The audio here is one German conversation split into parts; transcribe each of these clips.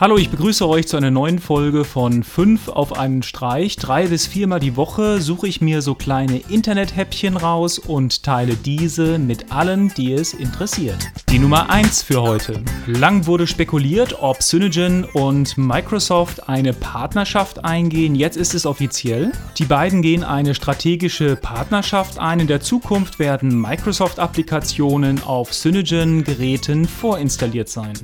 Hallo, ich begrüße euch zu einer neuen Folge von 5 auf einen Streich. Drei bis viermal die Woche suche ich mir so kleine Internet-Häppchen raus und teile diese mit allen, die es interessiert. Die Nummer 1 für heute. Lang wurde spekuliert, ob Synogen und Microsoft eine Partnerschaft eingehen. Jetzt ist es offiziell. Die beiden gehen eine strategische Partnerschaft ein. In der Zukunft werden Microsoft-Applikationen auf Synogen-Geräten vorinstalliert sein.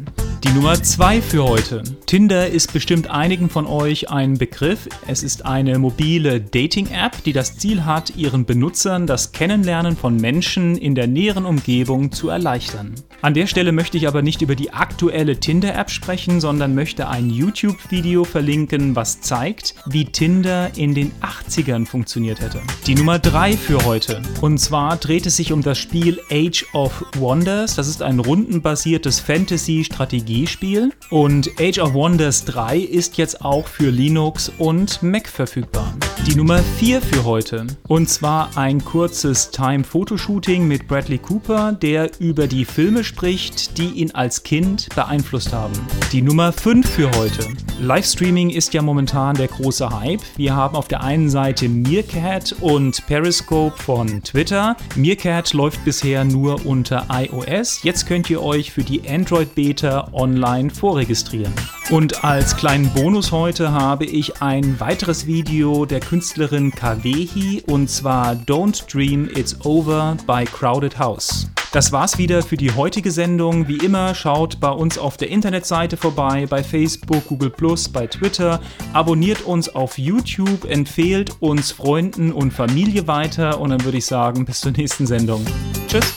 Die Nummer 2 für heute. Tinder ist bestimmt einigen von euch ein Begriff. Es ist eine mobile Dating-App, die das Ziel hat, ihren Benutzern das Kennenlernen von Menschen in der näheren Umgebung zu erleichtern. An der Stelle möchte ich aber nicht über die aktuelle Tinder-App sprechen, sondern möchte ein YouTube-Video verlinken, was zeigt, wie Tinder in den 80ern funktioniert hätte. Die Nummer 3 für heute. Und zwar dreht es sich um das Spiel Age of Wonders. Das ist ein rundenbasiertes Fantasy-Strategiespiel. Und Age of Wonders 3 ist jetzt auch für Linux und Mac verfügbar. Die Nummer 4 für heute. Und zwar ein kurzes Time-Fotoshooting mit Bradley Cooper, der über die Filme spricht spricht, die ihn als Kind beeinflusst haben. Die Nummer 5 für heute. Livestreaming ist ja momentan der große Hype. Wir haben auf der einen Seite Meerkat und Periscope von Twitter. Meerkat läuft bisher nur unter iOS. Jetzt könnt ihr euch für die Android Beta online vorregistrieren. Und als kleinen Bonus heute habe ich ein weiteres Video der Künstlerin Kawehi und zwar Don't Dream It's Over by Crowded House. Das war's wieder für die heutige Sendung. Wie immer, schaut bei uns auf der Internetseite vorbei, bei Facebook, Google bei Twitter. Abonniert uns auf YouTube, empfehlt uns Freunden und Familie weiter und dann würde ich sagen, bis zur nächsten Sendung. Tschüss.